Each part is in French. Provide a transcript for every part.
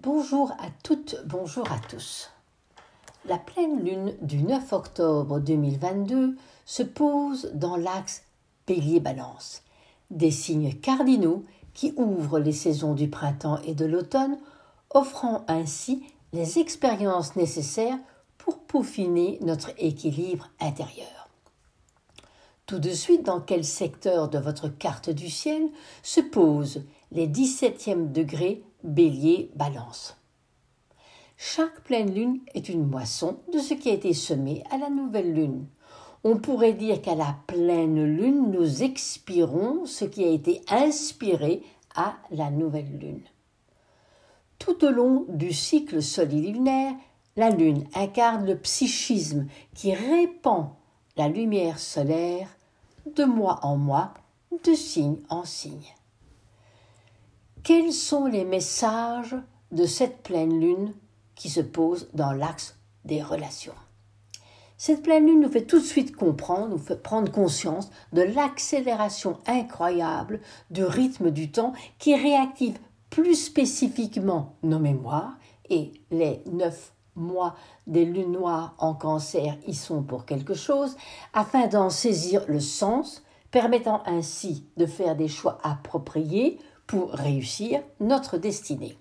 Bonjour à toutes, bonjour à tous. La pleine lune du 9 octobre 2022 se pose dans l'axe Bélier-Balance, des signes cardinaux qui ouvrent les saisons du printemps et de l'automne, offrant ainsi les expériences nécessaires pour peaufiner notre équilibre intérieur. Tout de suite, dans quel secteur de votre carte du ciel se posent les 17e degrés Bélier Balance. Chaque pleine lune est une moisson de ce qui a été semé à la nouvelle lune. On pourrait dire qu'à la pleine lune, nous expirons ce qui a été inspiré à la nouvelle lune. Tout au long du cycle solilunaire, la lune incarne le psychisme qui répand la lumière solaire de mois en mois, de signe en signe. Quels sont les messages de cette pleine lune qui se pose dans l'axe des relations? Cette pleine lune nous fait tout de suite comprendre, nous fait prendre conscience de l'accélération incroyable du rythme du temps qui réactive plus spécifiquement nos mémoires et les neuf mois des lunes noires en cancer y sont pour quelque chose, afin d'en saisir le sens, permettant ainsi de faire des choix appropriés pour réussir notre destinée.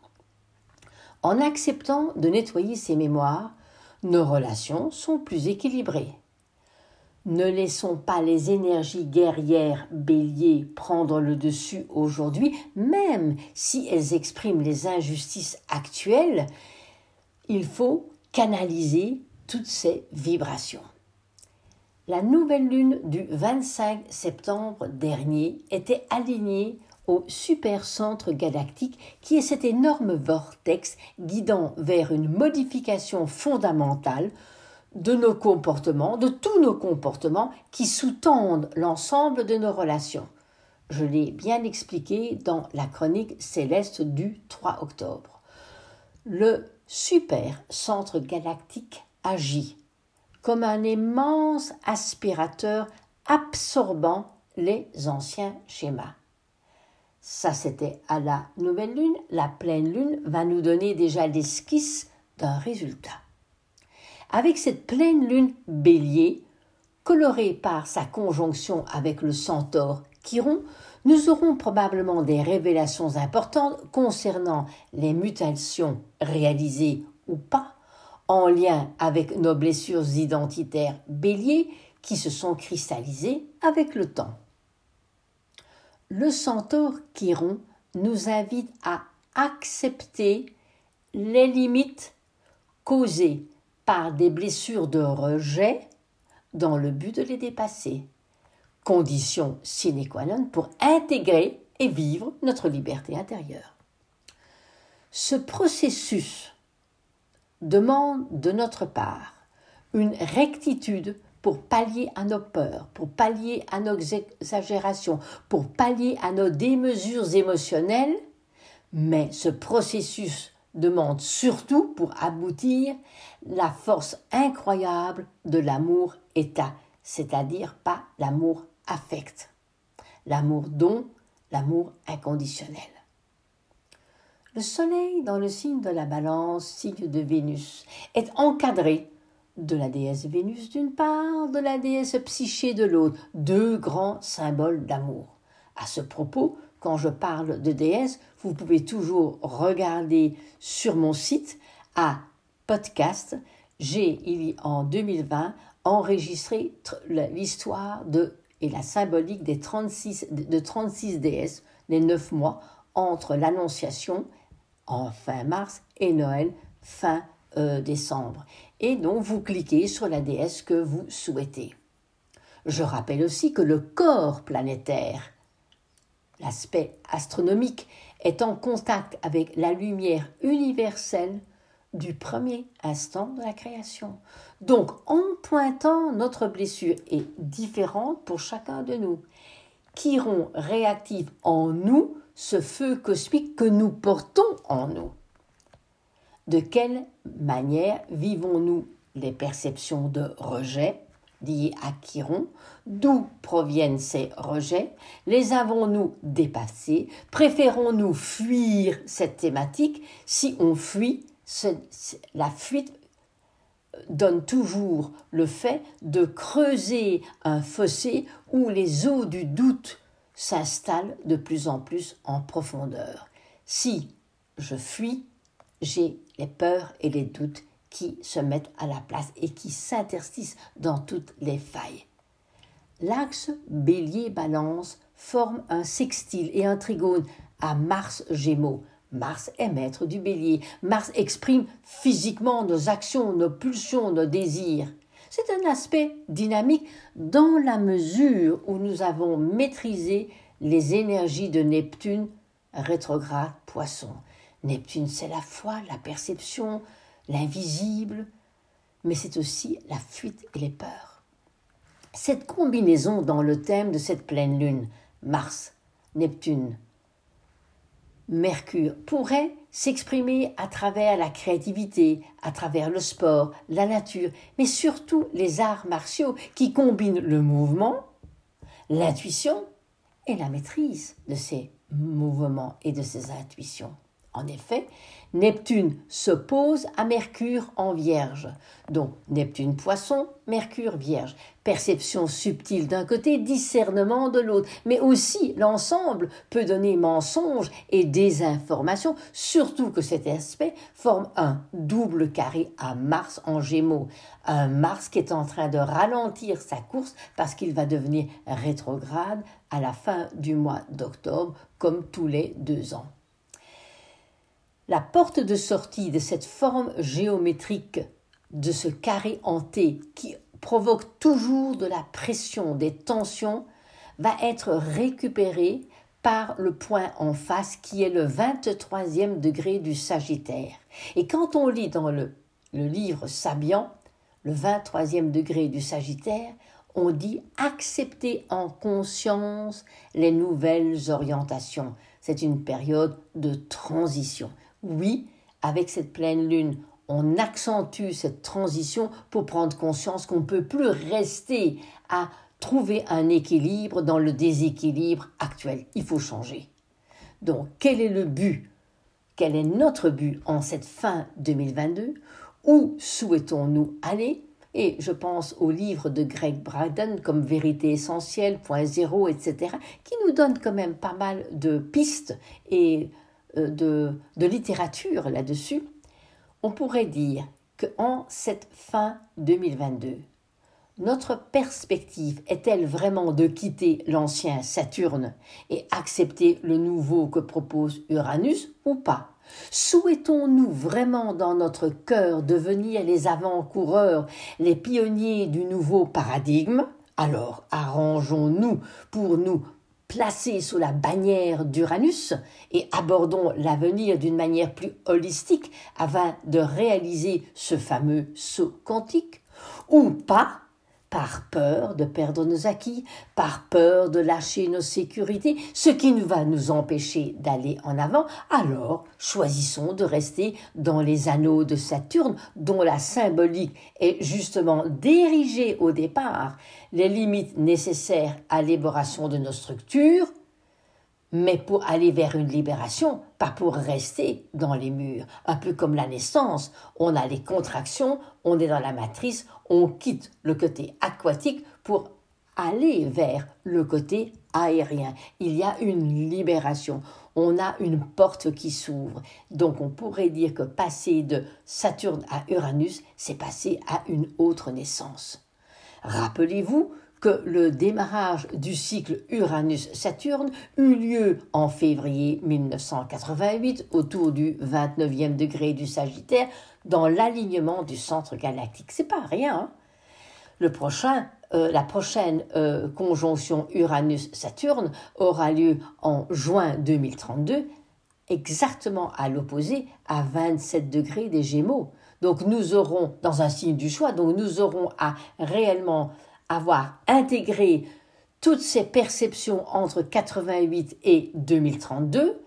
En acceptant de nettoyer ces mémoires, nos relations sont plus équilibrées. Ne laissons pas les énergies guerrières béliers prendre le dessus aujourd'hui, même si elles expriment les injustices actuelles, il faut canaliser toutes ces vibrations. La nouvelle lune du 25 septembre dernier était alignée au supercentre galactique qui est cet énorme vortex guidant vers une modification fondamentale de nos comportements, de tous nos comportements qui sous-tendent l'ensemble de nos relations. Je l'ai bien expliqué dans la chronique céleste du 3 octobre. Le super centre galactique agit comme un immense aspirateur absorbant les anciens schémas. Ça, c'était à la nouvelle lune. La pleine lune va nous donner déjà l'esquisse d'un résultat. Avec cette pleine lune bélier, colorée par sa conjonction avec le centaure Chiron, nous aurons probablement des révélations importantes concernant les mutations réalisées ou pas, en lien avec nos blessures identitaires bélier qui se sont cristallisées avec le temps le centaure Chiron nous invite à accepter les limites causées par des blessures de rejet dans le but de les dépasser. Condition sine qua non pour intégrer et vivre notre liberté intérieure. Ce processus demande de notre part une rectitude pour pallier à nos peurs, pour pallier à nos exagérations, pour pallier à nos démesures émotionnelles, mais ce processus demande surtout pour aboutir la force incroyable de l'amour état, c'est-à-dire pas l'amour affect, l'amour don, l'amour inconditionnel. Le Soleil dans le signe de la balance, signe de Vénus, est encadré de la déesse Vénus d'une part, de la déesse Psyché de l'autre, deux grands symboles d'amour. À ce propos, quand je parle de déesse, vous pouvez toujours regarder sur mon site à podcast. J'ai, en 2020, enregistré l'histoire de et la symbolique des 36, de 36 déesses, les neuf mois, entre l'Annonciation en fin mars et Noël fin euh, décembre. Et donc vous cliquez sur la déesse que vous souhaitez. Je rappelle aussi que le corps planétaire, l'aspect astronomique, est en contact avec la lumière universelle du premier instant de la création. Donc, en pointant notre blessure est différente pour chacun de nous. Chiron réactive en nous ce feu cosmique que nous portons en nous. De quelle manière vivons-nous les perceptions de rejet, liés à d'où proviennent ces rejets, les avons-nous dépassés, préférons-nous fuir cette thématique, si on fuit, la fuite donne toujours le fait de creuser un fossé où les eaux du doute s'installent de plus en plus en profondeur. Si je fuis, j'ai les peurs et les doutes qui se mettent à la place et qui s'interstissent dans toutes les failles. L'axe bélier-balance forme un sextile et un trigone à Mars-Gémeaux. Mars est maître du bélier. Mars exprime physiquement nos actions, nos pulsions, nos désirs. C'est un aspect dynamique dans la mesure où nous avons maîtrisé les énergies de Neptune rétrograde poisson. Neptune, c'est la foi, la perception, l'invisible, mais c'est aussi la fuite et les peurs. Cette combinaison dans le thème de cette pleine lune, Mars, Neptune, Mercure, pourrait s'exprimer à travers la créativité, à travers le sport, la nature, mais surtout les arts martiaux qui combinent le mouvement, l'intuition et la maîtrise de ces mouvements et de ces intuitions. En effet, Neptune s'oppose à Mercure en Vierge. Donc Neptune Poisson, Mercure Vierge. Perception subtile d'un côté, discernement de l'autre. Mais aussi l'ensemble peut donner mensonge et désinformation, surtout que cet aspect forme un double carré à Mars en Gémeaux. Un Mars qui est en train de ralentir sa course parce qu'il va devenir rétrograde à la fin du mois d'octobre, comme tous les deux ans. La porte de sortie de cette forme géométrique, de ce carré hanté qui provoque toujours de la pression, des tensions, va être récupérée par le point en face qui est le 23e degré du Sagittaire. Et quand on lit dans le, le livre Sabian, le 23e degré du Sagittaire, on dit accepter en conscience les nouvelles orientations. C'est une période de transition. Oui, avec cette pleine lune, on accentue cette transition pour prendre conscience qu'on ne peut plus rester à trouver un équilibre dans le déséquilibre actuel. Il faut changer. Donc, quel est le but? Quel est notre but en cette fin 2022 Où souhaitons-nous aller? Et je pense au livre de Greg Braden comme Vérité essentielle, Point zéro, etc., qui nous donne quand même pas mal de pistes et euh, de, littérature là-dessus, on pourrait dire qu'en cette fin 2022, notre perspective est-elle vraiment de quitter l'ancien Saturne et accepter le nouveau que propose Uranus ou pas? Souhaitons-nous vraiment dans notre cœur devenir les avant-coureurs, les pionniers du nouveau paradigme? Alors arrangeons-nous pour nous placés sous la bannière d'Uranus et abordons l'avenir d'une manière plus holistique afin de réaliser ce fameux saut quantique ou pas par peur de perdre nos acquis, par peur de lâcher nos sécurités, ce qui va nous empêcher d'aller en avant, alors choisissons de rester dans les anneaux de Saturne, dont la symbolique est justement d'ériger au départ les limites nécessaires à l'élaboration de nos structures, mais pour aller vers une libération, pas pour rester dans les murs. Un peu comme la naissance, on a les contractions, on est dans la matrice, on quitte le côté aquatique pour aller vers le côté aérien. Il y a une libération, on a une porte qui s'ouvre. Donc on pourrait dire que passer de Saturne à Uranus, c'est passer à une autre naissance. Rappelez-vous que le démarrage du cycle Uranus-Saturne eut lieu en février 1988 autour du 29e degré du Sagittaire dans l'alignement du centre galactique. C'est pas rien. Hein. le prochain, euh, la prochaine euh, conjonction Uranus-Saturne aura lieu en juin 2032, exactement à l'opposé, à 27 degrés des Gémeaux. Donc nous aurons, dans un signe du choix, donc nous aurons à réellement avoir intégré toutes ces perceptions entre 88 et 2032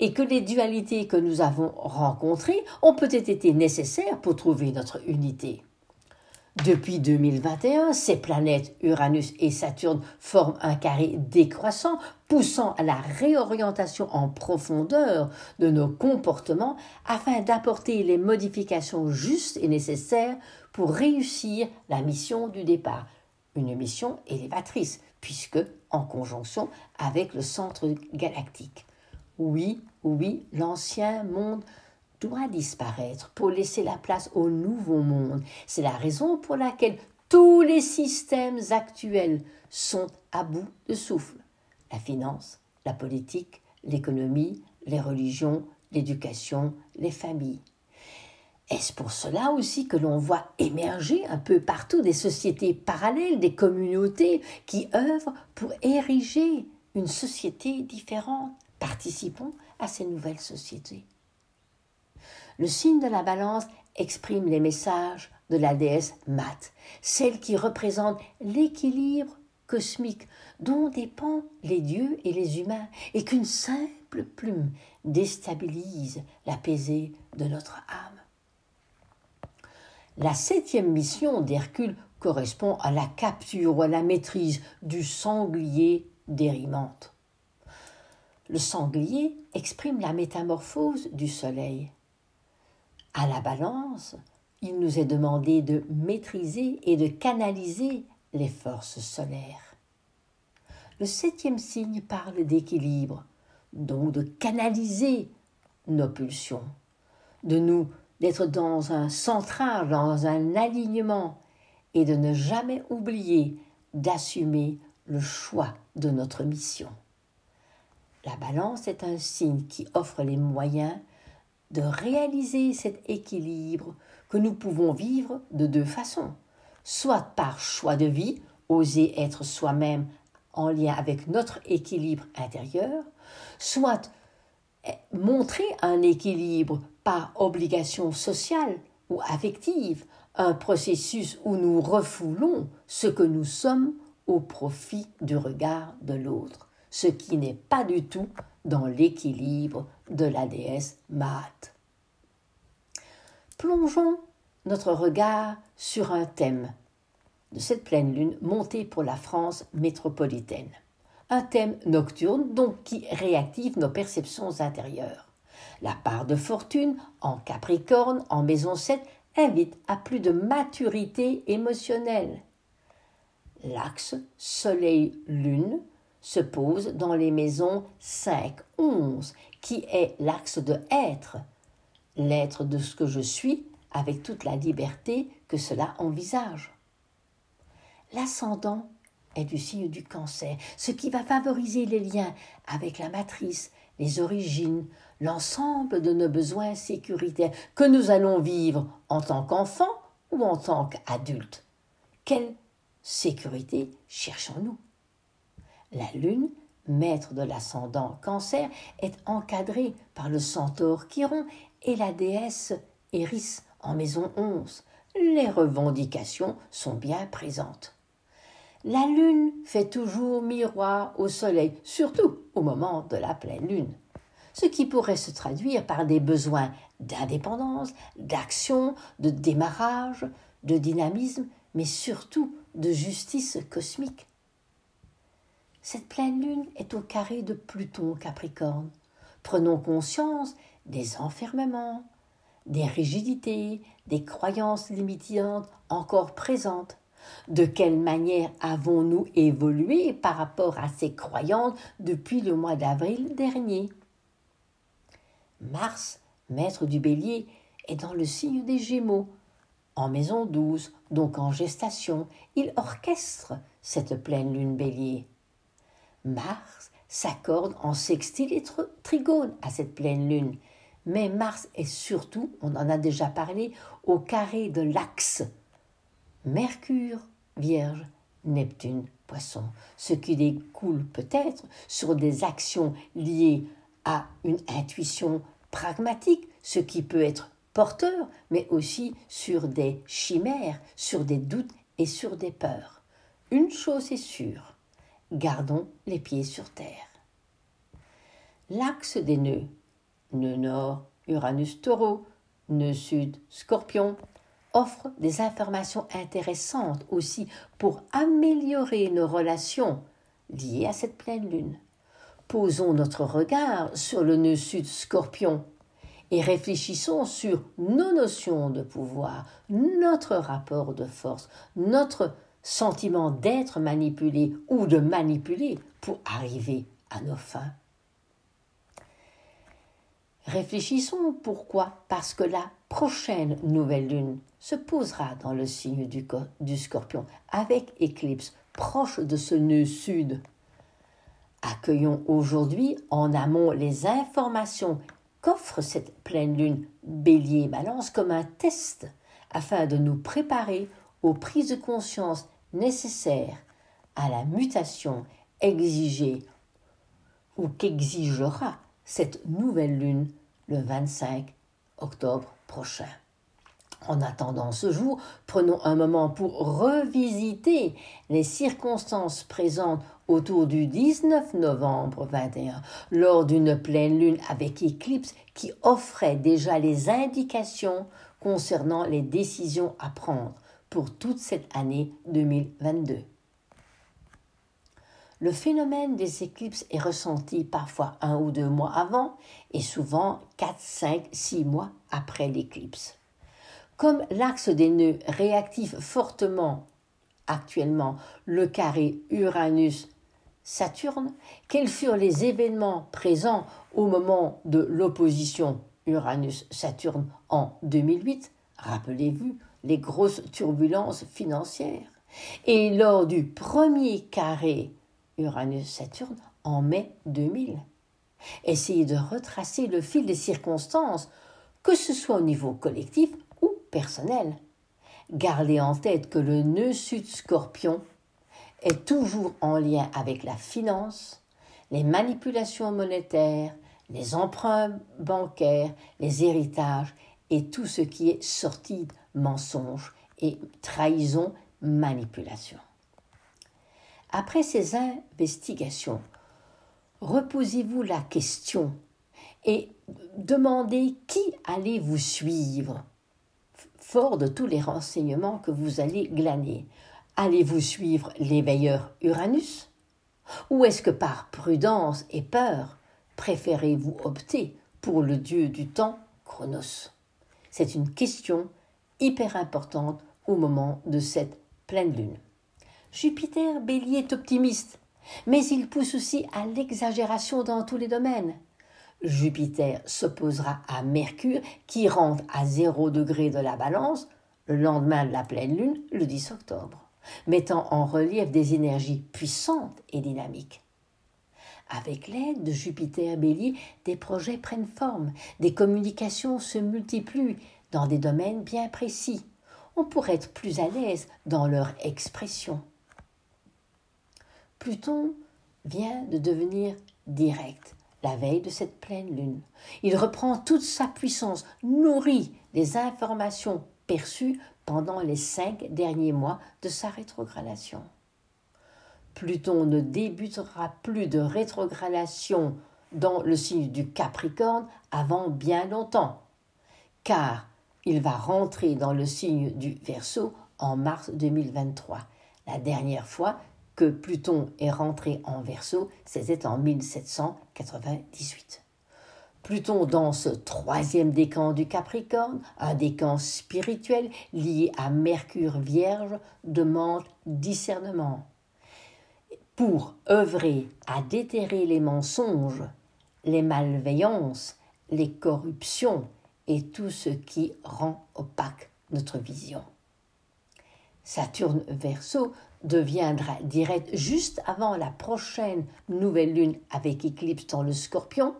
et que les dualités que nous avons rencontrées ont peut-être été nécessaires pour trouver notre unité. Depuis 2021, ces planètes Uranus et Saturne forment un carré décroissant, poussant à la réorientation en profondeur de nos comportements afin d'apporter les modifications justes et nécessaires pour réussir la mission du départ, une mission élévatrice, puisque en conjonction avec le centre galactique. Oui, oui, l'ancien monde doit disparaître pour laisser la place au nouveau monde. C'est la raison pour laquelle tous les systèmes actuels sont à bout de souffle. La finance, la politique, l'économie, les religions, l'éducation, les familles. Est-ce pour cela aussi que l'on voit émerger un peu partout des sociétés parallèles, des communautés qui œuvrent pour ériger une société différente? Participons à ces nouvelles sociétés. Le signe de la balance exprime les messages de la déesse Mat, celle qui représente l'équilibre cosmique dont dépendent les dieux et les humains, et qu'une simple plume déstabilise la pesée de notre âme. La septième mission d'Hercule correspond à la capture ou à la maîtrise du sanglier dérimante. Le sanglier exprime la métamorphose du soleil. À la balance, il nous est demandé de maîtriser et de canaliser les forces solaires. Le septième signe parle d'équilibre, donc de canaliser nos pulsions, de nous d'être dans un centrage, dans un alignement, et de ne jamais oublier d'assumer le choix de notre mission. La balance est un signe qui offre les moyens de réaliser cet équilibre que nous pouvons vivre de deux façons, soit par choix de vie, oser être soi-même en lien avec notre équilibre intérieur, soit eh, montrer un équilibre par obligation sociale ou affective, un processus où nous refoulons ce que nous sommes au profit du regard de l'autre, ce qui n'est pas du tout dans l'équilibre de la déesse Maat. Plongeons notre regard sur un thème de cette pleine lune montée pour la France métropolitaine. Un thème nocturne donc qui réactive nos perceptions intérieures. La part de fortune en Capricorne, en maison 7, invite à plus de maturité émotionnelle. L'axe Soleil-Lune se pose dans les maisons 5, 11, qui est l'axe de être, l'être de ce que je suis, avec toute la liberté que cela envisage. L'ascendant est du signe du cancer, ce qui va favoriser les liens avec la matrice, les origines, l'ensemble de nos besoins sécuritaires que nous allons vivre en tant qu'enfants ou en tant qu'adultes. Quelle sécurité cherchons-nous? La Lune, maître de l'ascendant cancer, est encadrée par le centaure Chiron et la déesse Eris en maison 11. Les revendications sont bien présentes. La lune fait toujours miroir au soleil, surtout au moment de la pleine lune ce qui pourrait se traduire par des besoins d'indépendance, d'action, de démarrage, de dynamisme, mais surtout de justice cosmique. Cette pleine lune est au carré de Pluton Capricorne. Prenons conscience des enfermements, des rigidités, des croyances limitantes encore présentes. De quelle manière avons-nous évolué par rapport à ces croyances depuis le mois d'avril dernier? Mars, maître du bélier, est dans le signe des Gémeaux. En maison douze, donc en gestation, il orchestre cette pleine lune bélier. Mars s'accorde en sextile et trigone à cette pleine lune. Mais Mars est surtout, on en a déjà parlé, au carré de l'axe. Mercure, Vierge, Neptune, Poisson, ce qui découle peut-être sur des actions liées à une intuition pragmatique, ce qui peut être porteur, mais aussi sur des chimères, sur des doutes et sur des peurs. Une chose est sûre, gardons les pieds sur terre. L'axe des nœuds, nœud nord, Uranus taureau, nœud sud, scorpion, offre des informations intéressantes aussi pour améliorer nos relations liées à cette pleine lune. Posons notre regard sur le nœud sud scorpion et réfléchissons sur nos notions de pouvoir, notre rapport de force, notre sentiment d'être manipulé ou de manipuler pour arriver à nos fins. Réfléchissons pourquoi Parce que la prochaine nouvelle lune se posera dans le signe du, scorpion avec éclipse proche de ce nœud sud. Accueillons aujourd'hui en amont les informations qu'offre cette pleine lune bélier balance comme un test afin de nous préparer aux prises de conscience nécessaires à la mutation exigée ou qu'exigera cette nouvelle lune le 25 octobre prochain. En attendant ce jour, prenons un moment pour revisiter les circonstances présentes autour du 19 novembre 21, lors d'une pleine lune avec éclipse qui offrait déjà les indications concernant les décisions à prendre pour toute cette année 2022. Le phénomène des éclipses est ressenti parfois un ou deux mois avant et souvent 4, 5, 6 mois après l'éclipse. Comme l'axe des nœuds réactive fortement actuellement le carré Uranus-Saturne, quels furent les événements présents au moment de l'opposition Uranus-Saturne en 2008 Rappelez-vous les grosses turbulences financières. Et lors du premier carré Uranus-Saturne en mai 2000. Essayez de retracer le fil des circonstances, que ce soit au niveau collectif personnel. Gardez en tête que le nœud sud scorpion est toujours en lien avec la finance, les manipulations monétaires, les emprunts bancaires, les héritages et tout ce qui est sorti mensonge et trahison, manipulation. Après ces investigations, reposez-vous la question et demandez qui allez vous suivre, de tous les renseignements que vous allez glaner. Allez-vous suivre l'éveilleur Uranus? Ou est-ce que par prudence et peur, préférez-vous opter pour le dieu du temps, Chronos? C'est une question hyper importante au moment de cette pleine lune. Jupiter bélier est optimiste, mais il pousse aussi à l'exagération dans tous les domaines. Jupiter s'opposera à Mercure qui rentre à zéro degré de la balance le lendemain de la pleine lune, le 10 octobre, mettant en relief des énergies puissantes et dynamiques. Avec l'aide de Jupiter Bélier, des projets prennent forme, des communications se multiplient dans des domaines bien précis. On pourrait être plus à l'aise dans leur expression. Pluton vient de devenir direct la veille de cette pleine lune. Il reprend toute sa puissance, nourrit des informations perçues pendant les cinq derniers mois de sa rétrogradation. Pluton ne débutera plus de rétrogradation dans le signe du Capricorne avant bien longtemps, car il va rentrer dans le signe du Verseau en mars 2023. La dernière fois, que Pluton est rentré en Verseau, c'était en 1798. Pluton dans ce troisième décan du Capricorne, un décan spirituel lié à Mercure Vierge, demande discernement. Pour œuvrer à déterrer les mensonges, les malveillances, les corruptions et tout ce qui rend opaque notre vision. Saturne Verseau deviendra direct juste avant la prochaine nouvelle lune avec éclipse dans le scorpion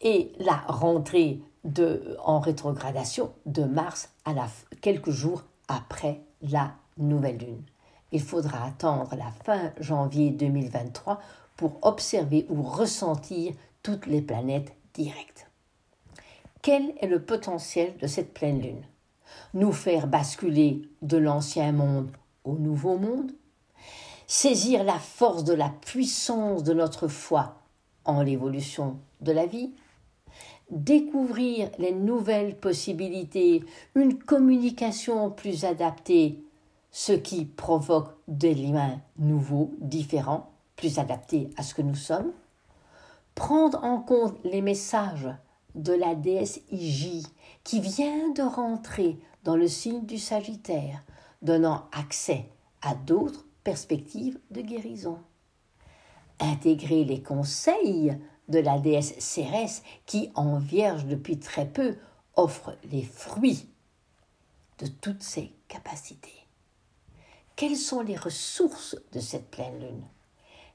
et la rentrée de, en rétrogradation de Mars à la, quelques jours après la nouvelle lune. Il faudra attendre la fin janvier 2023 pour observer ou ressentir toutes les planètes directes. Quel est le potentiel de cette pleine lune? Nous faire basculer de l'ancien monde au nouveau monde, saisir la force de la puissance de notre foi en l'évolution de la vie, découvrir les nouvelles possibilités, une communication plus adaptée, ce qui provoque des liens nouveaux, différents, plus adaptés à ce que nous sommes, prendre en compte les messages de la déesse Iji qui vient de rentrer dans le signe du Sagittaire, donnant accès à d'autres perspectives de guérison. Intégrer les conseils de la déesse Cérès qui, en vierge depuis très peu, offre les fruits de toutes ses capacités. Quelles sont les ressources de cette pleine lune?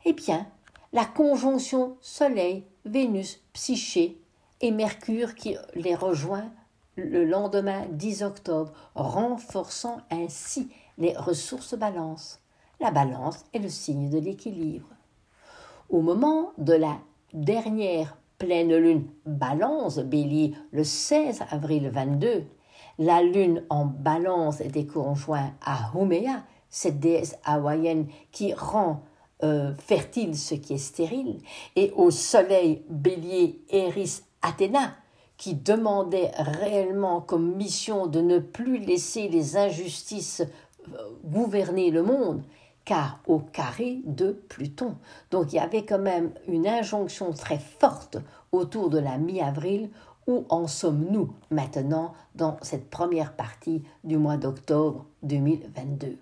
Eh bien, la conjonction Soleil, Vénus, Psyché et Mercure qui les rejoint le lendemain 10 octobre, renforçant ainsi les ressources balance. La balance est le signe de l'équilibre. Au moment de la dernière pleine lune balance bélier le 16 avril 22, la lune en balance était conjointe à Humea, cette déesse hawaïenne qui rend euh, fertile ce qui est stérile, et au soleil bélier Eris Athéna, qui demandait réellement comme mission de ne plus laisser les injustices euh, gouverner le monde, car au carré de Pluton. Donc il y avait quand même une injonction très forte autour de la mi-avril. Où en sommes-nous maintenant dans cette première partie du mois d'octobre 2022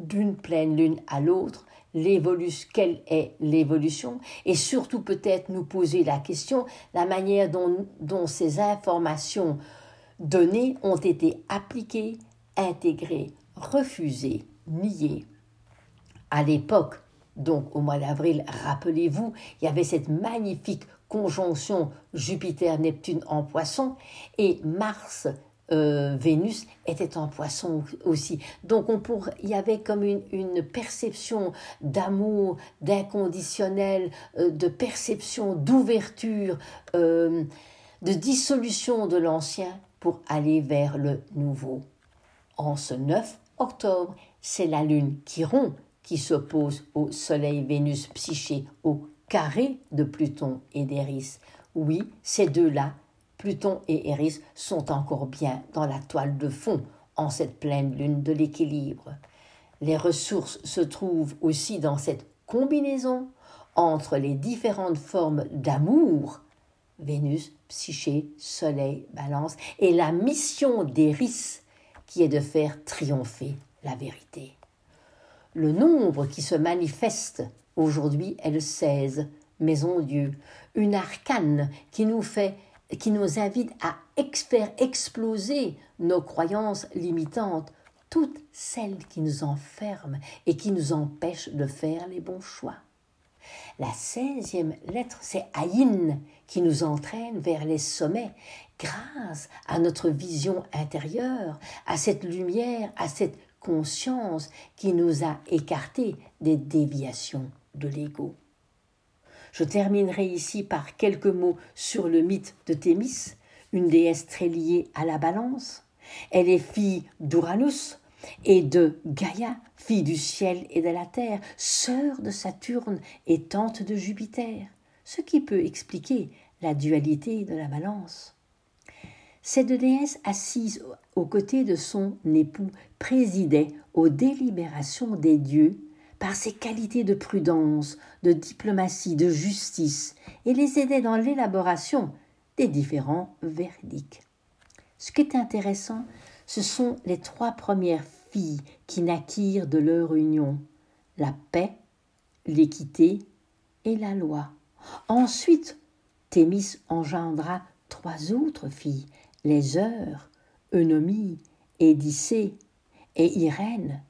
D'une pleine lune à l'autre, quelle est l'évolution et surtout peut-être nous poser la question, la manière dont, dont ces informations données ont été appliquées, intégrées, refusées, niées. À l'époque, donc au mois d'avril, rappelez-vous, il y avait cette magnifique conjonction Jupiter-Neptune en poisson et Mars euh, Vénus était en poisson aussi. Donc on pour, il y avait comme une, perception d'amour, d'inconditionnel, euh, de perception d'ouverture, euh, de dissolution de l'ancien pour aller vers le nouveau. En ce 9 octobre, c'est la lune Chiron qui s'oppose au Soleil, Vénus, Psyché, au carré de Pluton et d'Eris. Oui, ces deux-là Pluton et Eris sont encore bien dans la toile de fond en cette pleine lune de l'équilibre. Les ressources se trouvent aussi dans cette combinaison entre les différentes formes d'amour, Vénus, Psyché, Soleil, Balance, et la mission d'Eris qui est de faire triompher la vérité. Le nombre qui se manifeste aujourd'hui est le 16, Maison Dieu, une arcane qui nous fait qui nous invite à faire exploser nos croyances limitantes, toutes celles qui nous enferment et qui nous empêchent de faire les bons choix. La seizième lettre, c'est Aïn, qui nous entraîne vers les sommets, grâce à notre vision intérieure, à cette lumière, à cette conscience qui nous a écartés des déviations de l'ego. Je terminerai ici par quelques mots sur le mythe de Thémis, une déesse très liée à la balance. Elle est fille d'Uranus et de Gaïa, fille du ciel et de la terre, sœur de Saturne et tante de Jupiter, ce qui peut expliquer la dualité de la balance. Cette déesse assise aux côtés de son époux présidait aux délibérations des dieux par ses qualités de prudence, de diplomatie, de justice, et les aidait dans l'élaboration des différents verdicts. Ce qui est intéressant, ce sont les trois premières filles qui naquirent de leur union la paix, l'équité et la loi. Ensuite, Thémis engendra trois autres filles, les Heures, Eunomie, Édicée et Irène,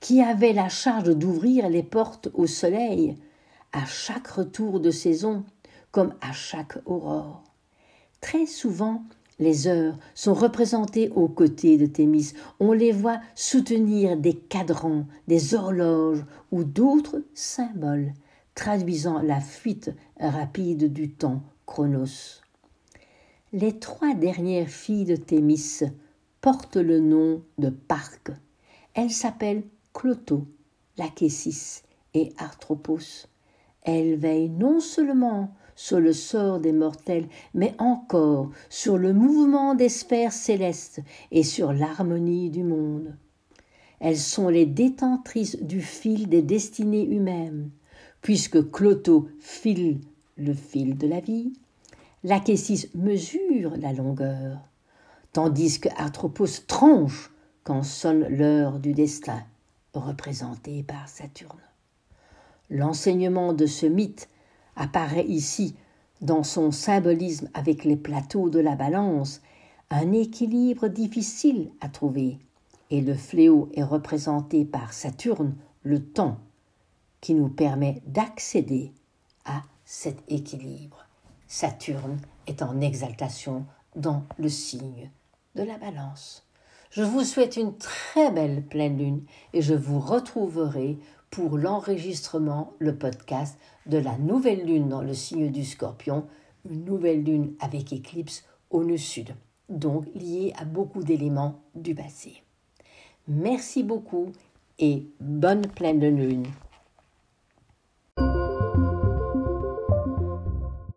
qui avait la charge d'ouvrir les portes au soleil à chaque retour de saison comme à chaque aurore. Très souvent, les heures sont représentées aux côtés de Thémis. On les voit soutenir des cadrans, des horloges ou d'autres symboles, traduisant la fuite rapide du temps Chronos. Les trois dernières filles de Thémis portent le nom de Parc. Elles s'appellent Cloto, Lachesis et Arthropos. Elles veillent non seulement sur le sort des mortels, mais encore sur le mouvement des sphères célestes et sur l'harmonie du monde. Elles sont les détentrices du fil des destinées humaines, puisque Cloto file le fil de la vie, l'Achésis mesure la longueur, tandis que Atropos tranche quand sonne l'heure du destin, représenté par Saturne. L'enseignement de ce mythe apparaît ici dans son symbolisme avec les plateaux de la balance, un équilibre difficile à trouver, et le fléau est représenté par Saturne, le temps, qui nous permet d'accéder à cet équilibre. Saturne est en exaltation dans le signe de la balance. Je vous souhaite une très belle pleine lune et je vous retrouverai pour l'enregistrement, le podcast de la nouvelle lune dans le signe du scorpion, une nouvelle lune avec éclipse au nœud sud, donc liée à beaucoup d'éléments du passé. Merci beaucoup et bonne pleine lune.